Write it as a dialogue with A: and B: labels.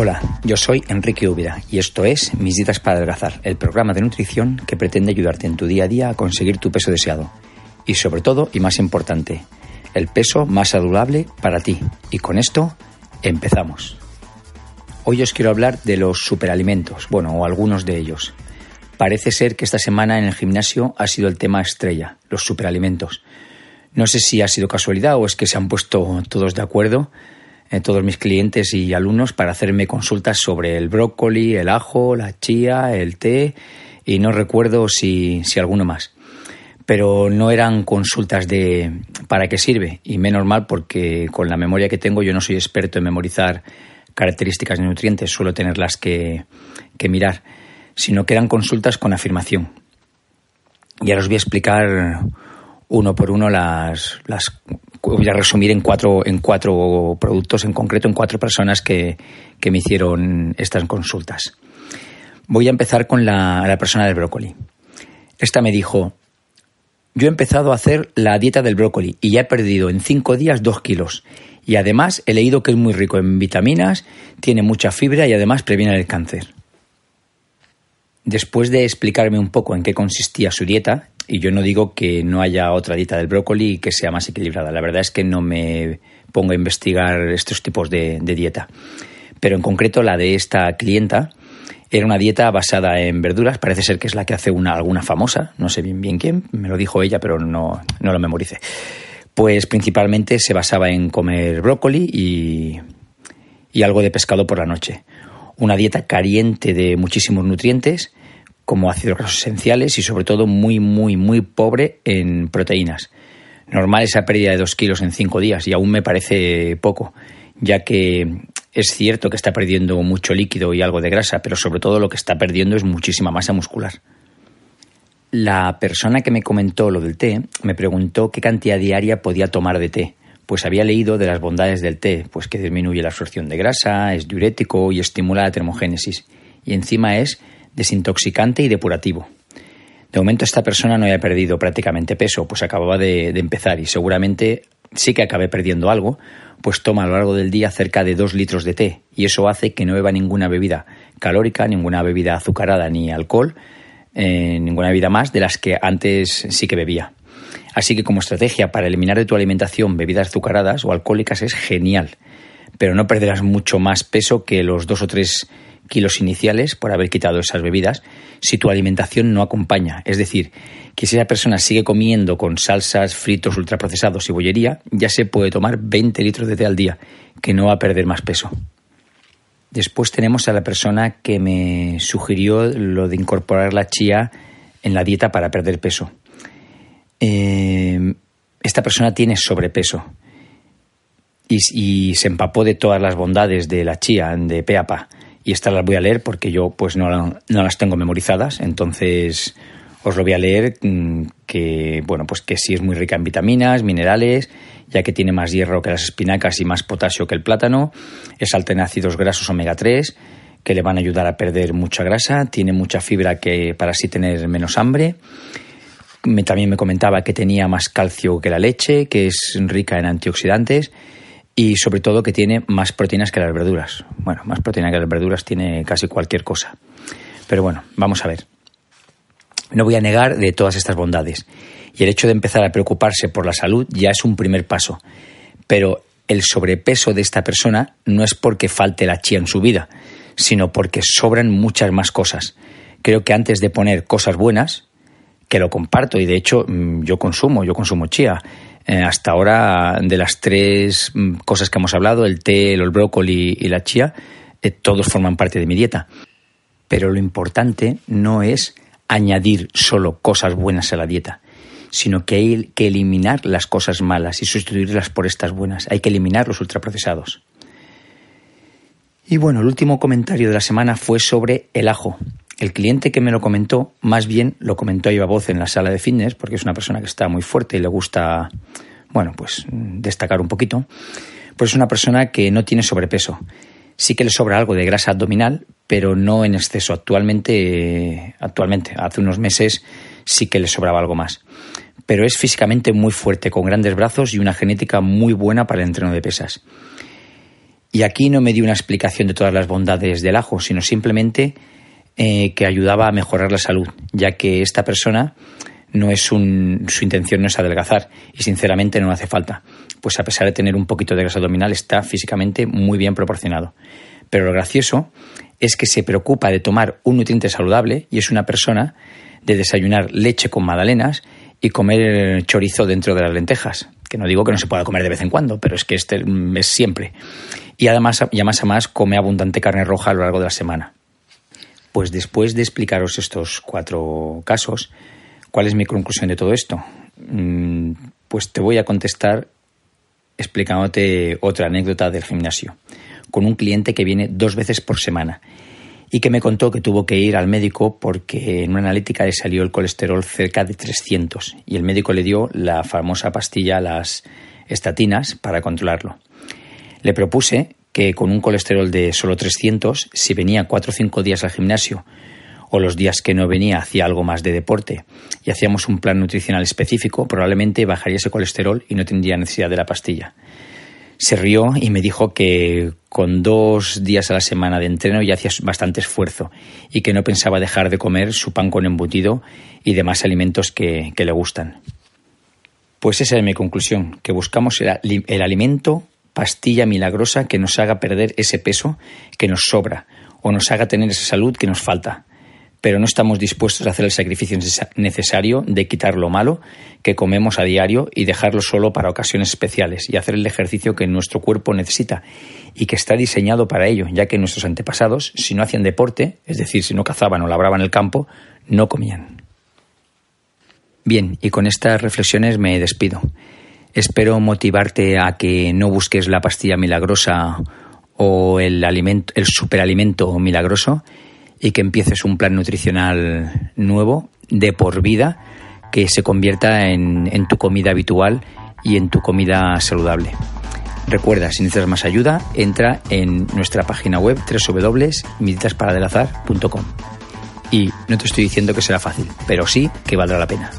A: Hola, yo soy Enrique Úbeda y esto es Mis Dietas para Adelgazar, el programa de nutrición que pretende ayudarte en tu día a día a conseguir tu peso deseado. Y sobre todo, y más importante, el peso más saludable para ti. Y con esto, empezamos. Hoy os quiero hablar de los superalimentos, bueno, o algunos de ellos. Parece ser que esta semana en el gimnasio ha sido el tema estrella, los superalimentos. No sé si ha sido casualidad o es que se han puesto todos de acuerdo todos mis clientes y alumnos para hacerme consultas sobre el brócoli, el ajo, la chía, el té y no recuerdo si, si alguno más. Pero no eran consultas de para qué sirve y menos mal porque con la memoria que tengo yo no soy experto en memorizar características de nutrientes, suelo tenerlas que, que mirar, sino que eran consultas con afirmación. Y ahora os voy a explicar uno por uno las, las voy a resumir en cuatro, en cuatro productos, en concreto en cuatro personas que, me hicieron estas consultas. Voy a empezar con la, la persona del brócoli. Esta me dijo, yo he empezado a hacer la dieta del brócoli y ya he perdido en cinco días dos kilos. Y además he leído que es muy rico en vitaminas, tiene mucha fibra y además previene el cáncer. Después de explicarme un poco en qué consistía su dieta, y yo no digo que no haya otra dieta del brócoli que sea más equilibrada. La verdad es que no me pongo a investigar estos tipos de, dieta. Pero en concreto la de esta clienta era una dieta basada en verduras. Parece ser que es la que hace una, alguna famosa. No sé bien bien quién. Me lo dijo ella, pero no, no lo memorice. Pues principalmente se basaba en comer brócoli y, y algo de pescado por la noche. Una dieta caliente de muchísimos nutrientes como ácidos grasos esenciales y sobre todo muy, muy, muy pobre en proteínas. Normal esa pérdida de dos kilos en cinco días y aún me parece poco, ya que es cierto que está perdiendo mucho líquido y algo de grasa, pero sobre todo lo que está perdiendo es muchísima masa muscular. La persona que me comentó lo del té me preguntó qué cantidad diaria podía tomar de té, pues había leído de las bondades del té, pues que disminuye la absorción de grasa, es diurético y estimula la termogénesis, y encima es desintoxicante y depurativo. De momento esta persona no haya perdido prácticamente peso, pues acababa de, empezar y seguramente sí que acabe perdiendo algo, pues toma a lo largo del día cerca de dos litros de té y eso hace que no beba ninguna bebida calórica, ninguna bebida azucarada ni alcohol, eh, ninguna bebida más de las que antes sí que bebía. Así que como estrategia para eliminar de tu alimentación bebidas azucaradas o alcohólicas es genial, pero no perderás mucho más peso que los dos o tres kilos iniciales por haber quitado esas bebidas si tu alimentación no acompaña. Es decir, que si esa persona sigue comiendo con salsas, fritos, ultraprocesados y bollería, ya se puede tomar 20 litros de té al día, que no va a perder más peso. Después tenemos a la persona que me sugirió lo de incorporar la chía en la dieta para perder peso. Eh, esta persona tiene sobrepeso y, y, se empapó de todas las bondades de la chía, de peapa y estas las voy a leer porque yo pues no, no las tengo memorizadas, entonces os lo voy a leer mm, que bueno pues que sí es muy rica en vitaminas, minerales, ya que tiene más hierro que las espinacas y más potasio que el plátano, es alta en ácidos grasos omega 3 que le van a ayudar a perder mucha grasa, tiene mucha fibra que para así tener menos hambre. también me comentaba que tenía más calcio que la leche, que es rica en antioxidantes y sobre todo que tiene más proteínas que las verduras. Bueno, más proteína que las verduras tiene casi cualquier cosa. Pero bueno, vamos a ver. No voy a negar de todas estas bondades. Y el hecho de empezar a preocuparse por la salud ya es un primer paso. Pero el sobrepeso de esta persona no es porque falte la chía en su vida, sino porque sobran muchas más cosas. Creo que antes de poner cosas buenas, que lo comparto y de hecho mm, yo consumo, yo consumo chía, eh, hasta ahora, de las tres mm, cosas que hemos hablado, el té, el brócoli y la chía, eh, todos forman parte de mi dieta. Pero lo importante no es añadir solo cosas buenas a la dieta, sino que hay que eliminar las cosas malas y sustituirlas por estas buenas. Hay que eliminar los ultraprocesados. Y bueno, el último comentario de la semana fue sobre el ajo. El cliente que me lo comentó, más bien lo comentó a voz en la sala de fitness, porque es una persona que está muy fuerte y le gusta, bueno, pues destacar un poquito. Pues es una persona que no tiene sobrepeso. Sí que le sobra algo de grasa abdominal, pero no en exceso. Actualmente, actualmente, hace unos meses sí que le sobraba algo más. Pero es físicamente muy fuerte, con grandes brazos y una genética muy buena para el entreno de pesas. Y aquí no me dio una explicación de todas las bondades del ajo, sino simplemente eh, que ayudaba a mejorar la salud, ya que esta persona no es un, su intención no es adelgazar y sinceramente no hace falta, pues a pesar de tener un poquito de grasa abdominal está físicamente muy bien proporcionado. Pero lo gracioso es que se preocupa de tomar un nutriente saludable y es una persona de desayunar leche con magdalenas y comer chorizo dentro de las lentejas, que no digo que no se pueda comer de vez en cuando, pero es que este es siempre. Y además, y además, además come abundante carne roja a lo largo de la semana. Pues después de explicaros estos cuatro casos, ¿cuál es mi conclusión de todo esto? Mm, pues te voy a contestar explicándote otra anécdota del gimnasio, con un cliente que viene dos veces por semana y que me contó que tuvo que ir al médico porque en una analítica le salió el colesterol cerca de 300 y el médico le dio la famosa pastilla, las estatinas, para controlarlo. Le propuse que con un colesterol de solo 300, si venía cuatro o cinco días al gimnasio o los días que no venía hacía algo más de deporte y hacíamos un plan nutricional específico, probablemente bajaría ese colesterol y no tendría necesidad de la pastilla. Se rió y me dijo que con dos días a la semana de entreno ya hacía bastante esfuerzo y que no pensaba dejar de comer su pan con embutido y demás alimentos que, le gustan. Pues esa es mi conclusión, que buscamos el, el alimento pastilla milagrosa que nos haga perder ese peso que nos sobra o nos haga tener esa salud que nos falta pero no estamos dispuestos a hacer el sacrificio necesario de quitar lo malo que comemos a diario y dejarlo solo para ocasiones especiales y hacer el ejercicio que nuestro cuerpo necesita y que está diseñado para ello, ya que nuestros antepasados, si no hacían deporte, es decir, si no cazaban o labraban el campo, no comían. Bien, y con estas reflexiones me despido. Espero motivarte a que no busques la pastilla milagrosa o el, alimento, el superalimento milagroso, y que empieces un plan nutricional nuevo de por vida que se convierta en, tu comida habitual y en tu comida saludable. Recuerda, si necesitas más ayuda, entra en nuestra página web www.meditasparadelazar.com. Y no te estoy diciendo que será fácil, pero sí que valdrá la pena.